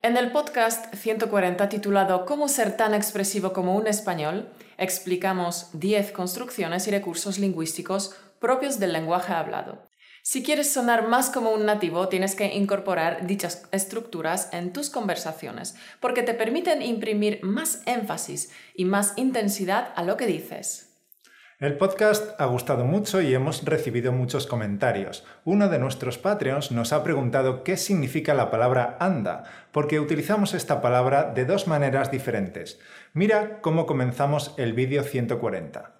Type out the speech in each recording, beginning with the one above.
En el podcast 140 titulado ¿Cómo ser tan expresivo como un español? explicamos 10 construcciones y recursos lingüísticos propios del lenguaje hablado. Si quieres sonar más como un nativo, tienes que incorporar dichas estructuras en tus conversaciones, porque te permiten imprimir más énfasis y más intensidad a lo que dices. El podcast ha gustado mucho y hemos recibido muchos comentarios. Uno de nuestros Patreons nos ha preguntado qué significa la palabra anda, porque utilizamos esta palabra de dos maneras diferentes. Mira cómo comenzamos el vídeo 140.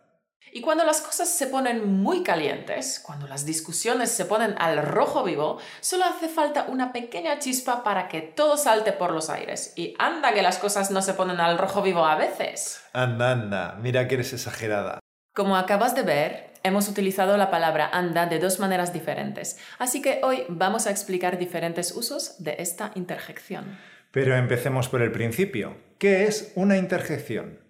Y cuando las cosas se ponen muy calientes, cuando las discusiones se ponen al rojo vivo, solo hace falta una pequeña chispa para que todo salte por los aires. Y anda que las cosas no se ponen al rojo vivo a veces. Anda, anda, mira que eres exagerada. Como acabas de ver, hemos utilizado la palabra anda de dos maneras diferentes, así que hoy vamos a explicar diferentes usos de esta interjección. Pero empecemos por el principio. ¿Qué es una interjección?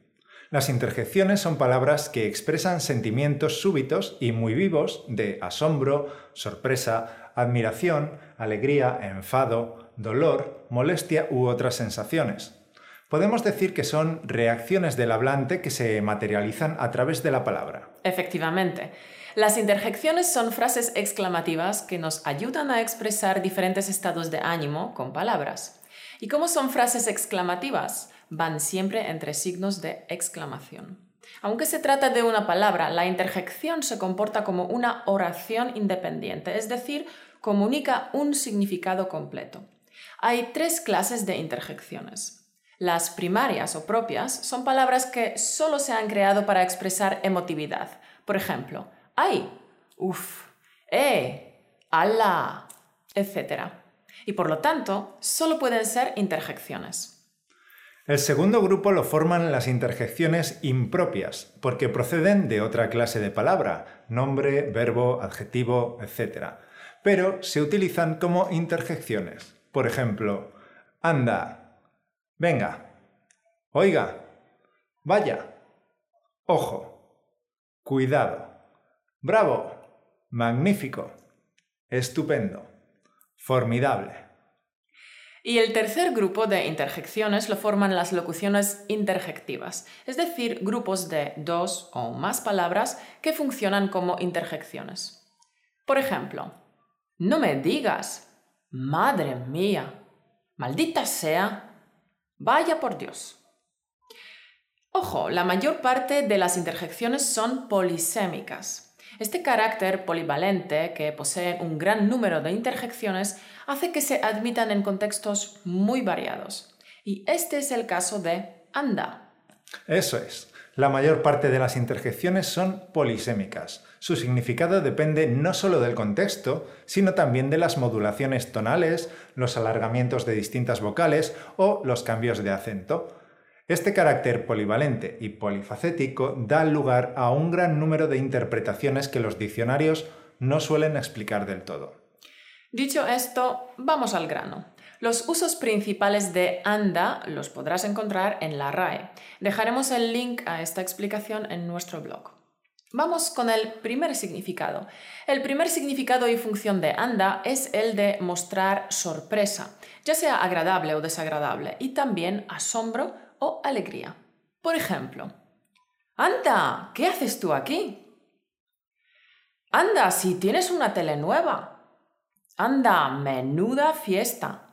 Las interjecciones son palabras que expresan sentimientos súbitos y muy vivos de asombro, sorpresa, admiración, alegría, enfado, dolor, molestia u otras sensaciones. Podemos decir que son reacciones del hablante que se materializan a través de la palabra. Efectivamente. Las interjecciones son frases exclamativas que nos ayudan a expresar diferentes estados de ánimo con palabras. ¿Y cómo son frases exclamativas? Van siempre entre signos de exclamación. Aunque se trata de una palabra, la interjección se comporta como una oración independiente, es decir, comunica un significado completo. Hay tres clases de interjecciones. Las primarias o propias son palabras que solo se han creado para expresar emotividad. Por ejemplo, ay, uff, eh, ala, etc. Y por lo tanto, solo pueden ser interjecciones. El segundo grupo lo forman las interjecciones impropias, porque proceden de otra clase de palabra, nombre, verbo, adjetivo, etc. Pero se utilizan como interjecciones. Por ejemplo, anda, Venga, oiga, vaya, ojo, cuidado, bravo, magnífico, estupendo, formidable. Y el tercer grupo de interjecciones lo forman las locuciones interjectivas, es decir, grupos de dos o más palabras que funcionan como interjecciones. Por ejemplo, no me digas, madre mía, maldita sea, Vaya por Dios. Ojo, la mayor parte de las interjecciones son polisémicas. Este carácter polivalente, que posee un gran número de interjecciones, hace que se admitan en contextos muy variados. Y este es el caso de anda. Eso es. La mayor parte de las interjecciones son polisémicas. Su significado depende no solo del contexto, sino también de las modulaciones tonales, los alargamientos de distintas vocales o los cambios de acento. Este carácter polivalente y polifacético da lugar a un gran número de interpretaciones que los diccionarios no suelen explicar del todo. Dicho esto, vamos al grano. Los usos principales de anda los podrás encontrar en la RAE. Dejaremos el link a esta explicación en nuestro blog. Vamos con el primer significado. El primer significado y función de anda es el de mostrar sorpresa, ya sea agradable o desagradable, y también asombro o alegría. Por ejemplo, anda, ¿qué haces tú aquí? Anda, si tienes una tele nueva. Anda, menuda fiesta.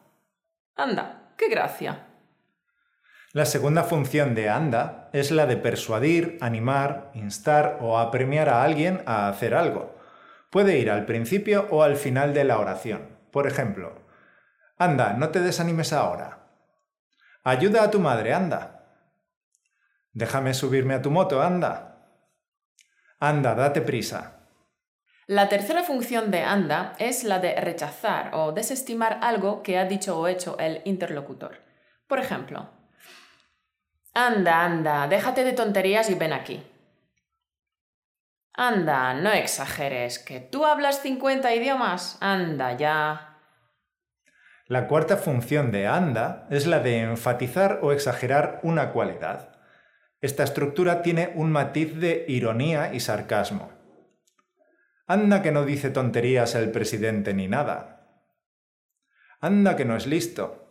Anda, qué gracia. La segunda función de anda es la de persuadir, animar, instar o apremiar a alguien a hacer algo. Puede ir al principio o al final de la oración. Por ejemplo, anda, no te desanimes ahora. Ayuda a tu madre, anda. Déjame subirme a tu moto, anda. Anda, date prisa. La tercera función de anda es la de rechazar o desestimar algo que ha dicho o hecho el interlocutor. Por ejemplo, anda, anda, déjate de tonterías y ven aquí. Anda, no exageres, que tú hablas 50 idiomas. Anda ya. La cuarta función de anda es la de enfatizar o exagerar una cualidad. Esta estructura tiene un matiz de ironía y sarcasmo. Anda que no dice tonterías el presidente ni nada. Anda que no es listo.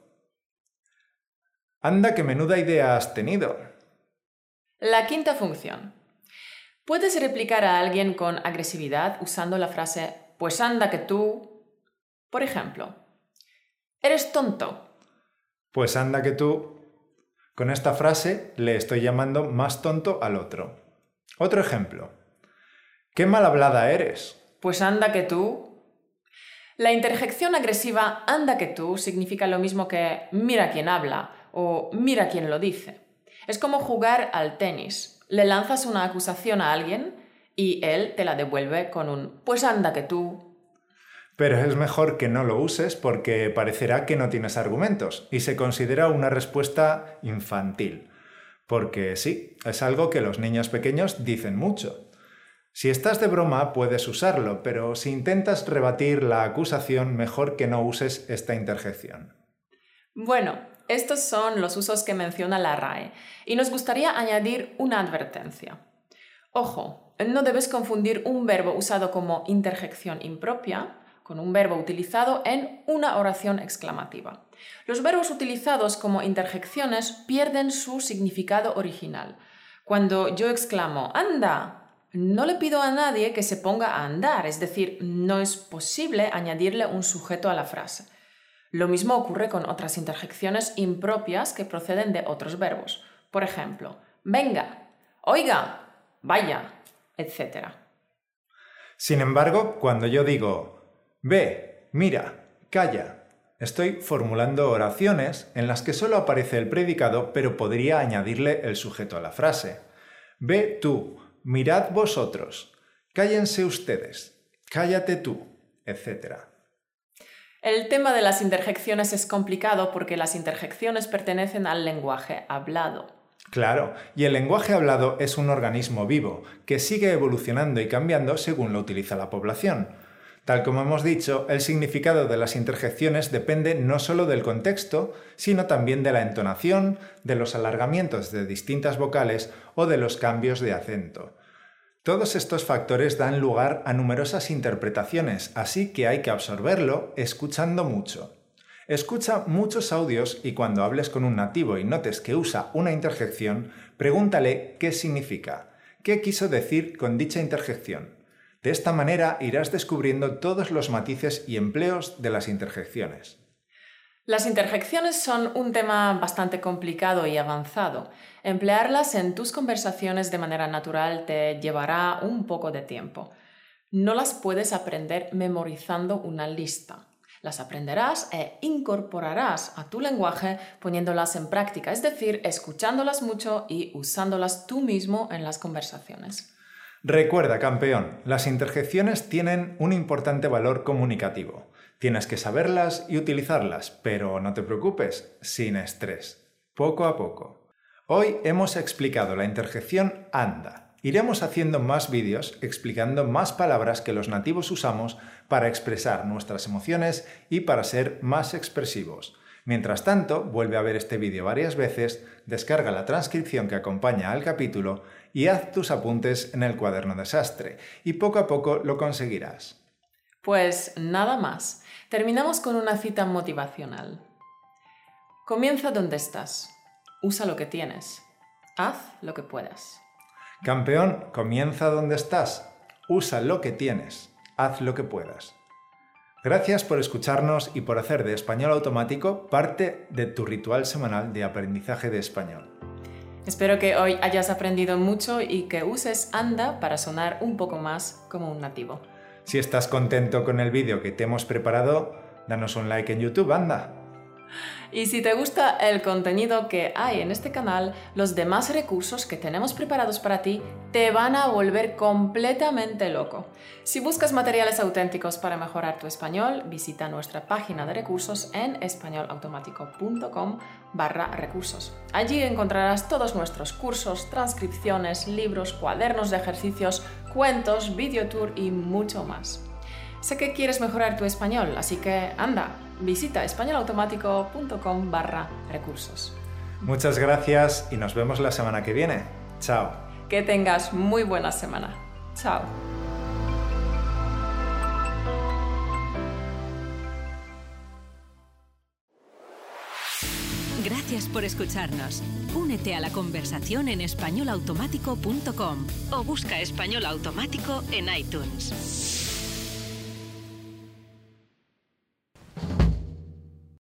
Anda, qué menuda idea has tenido. La quinta función. Puedes replicar a alguien con agresividad usando la frase pues anda que tú. Por ejemplo, eres tonto. Pues anda que tú. Con esta frase le estoy llamando más tonto al otro. Otro ejemplo. Qué mal hablada eres. Pues anda que tú. La interjección agresiva anda que tú significa lo mismo que mira quién habla o mira quién lo dice. Es como jugar al tenis. Le lanzas una acusación a alguien y él te la devuelve con un pues anda que tú. Pero es mejor que no lo uses porque parecerá que no tienes argumentos y se considera una respuesta infantil. Porque sí, es algo que los niños pequeños dicen mucho. Si estás de broma puedes usarlo, pero si intentas rebatir la acusación, mejor que no uses esta interjección. Bueno, estos son los usos que menciona la RAE y nos gustaría añadir una advertencia. Ojo, no debes confundir un verbo usado como interjección impropia con un verbo utilizado en una oración exclamativa. Los verbos utilizados como interjecciones pierden su significado original. Cuando yo exclamo anda, no le pido a nadie que se ponga a andar, es decir, no es posible añadirle un sujeto a la frase. Lo mismo ocurre con otras interjecciones impropias que proceden de otros verbos. Por ejemplo, venga, oiga, vaya, etc. Sin embargo, cuando yo digo ve, mira, calla, estoy formulando oraciones en las que solo aparece el predicado, pero podría añadirle el sujeto a la frase. Ve tú, mirad vosotros, cállense ustedes, cállate tú, etc. El tema de las interjecciones es complicado porque las interjecciones pertenecen al lenguaje hablado. Claro, y el lenguaje hablado es un organismo vivo que sigue evolucionando y cambiando según lo utiliza la población. Tal como hemos dicho, el significado de las interjecciones depende no solo del contexto, sino también de la entonación, de los alargamientos de distintas vocales o de los cambios de acento. Todos estos factores dan lugar a numerosas interpretaciones, así que hay que absorberlo escuchando mucho. Escucha muchos audios y cuando hables con un nativo y notes que usa una interjección, pregúntale qué significa, qué quiso decir con dicha interjección. De esta manera irás descubriendo todos los matices y empleos de las interjecciones. Las interjecciones son un tema bastante complicado y avanzado. Emplearlas en tus conversaciones de manera natural te llevará un poco de tiempo. No las puedes aprender memorizando una lista. Las aprenderás e incorporarás a tu lenguaje poniéndolas en práctica, es decir, escuchándolas mucho y usándolas tú mismo en las conversaciones. Recuerda, campeón, las interjecciones tienen un importante valor comunicativo. Tienes que saberlas y utilizarlas, pero no te preocupes, sin estrés, poco a poco. Hoy hemos explicado la interjección anda. Iremos haciendo más vídeos explicando más palabras que los nativos usamos para expresar nuestras emociones y para ser más expresivos. Mientras tanto, vuelve a ver este vídeo varias veces, descarga la transcripción que acompaña al capítulo y haz tus apuntes en el cuaderno desastre, y poco a poco lo conseguirás. Pues nada más. Terminamos con una cita motivacional. Comienza donde estás. Usa lo que tienes. Haz lo que puedas. Campeón, comienza donde estás. Usa lo que tienes. Haz lo que puedas. Gracias por escucharnos y por hacer de español automático parte de tu ritual semanal de aprendizaje de español. Espero que hoy hayas aprendido mucho y que uses anda para sonar un poco más como un nativo. Si estás contento con el vídeo que te hemos preparado, danos un like en YouTube, anda. Y si te gusta el contenido que hay en este canal, los demás recursos que tenemos preparados para ti te van a volver completamente loco. Si buscas materiales auténticos para mejorar tu español, visita nuestra página de recursos en españolautomático.com barra recursos. Allí encontrarás todos nuestros cursos, transcripciones, libros, cuadernos de ejercicios, cuentos, videotour y mucho más. Sé que quieres mejorar tu español, así que anda, visita españolautomático.com barra recursos. Muchas gracias y nos vemos la semana que viene. Chao. Que tengas muy buena semana. Chao. Gracias por escucharnos. Únete a la conversación en españolautomático.com o busca español automático en iTunes.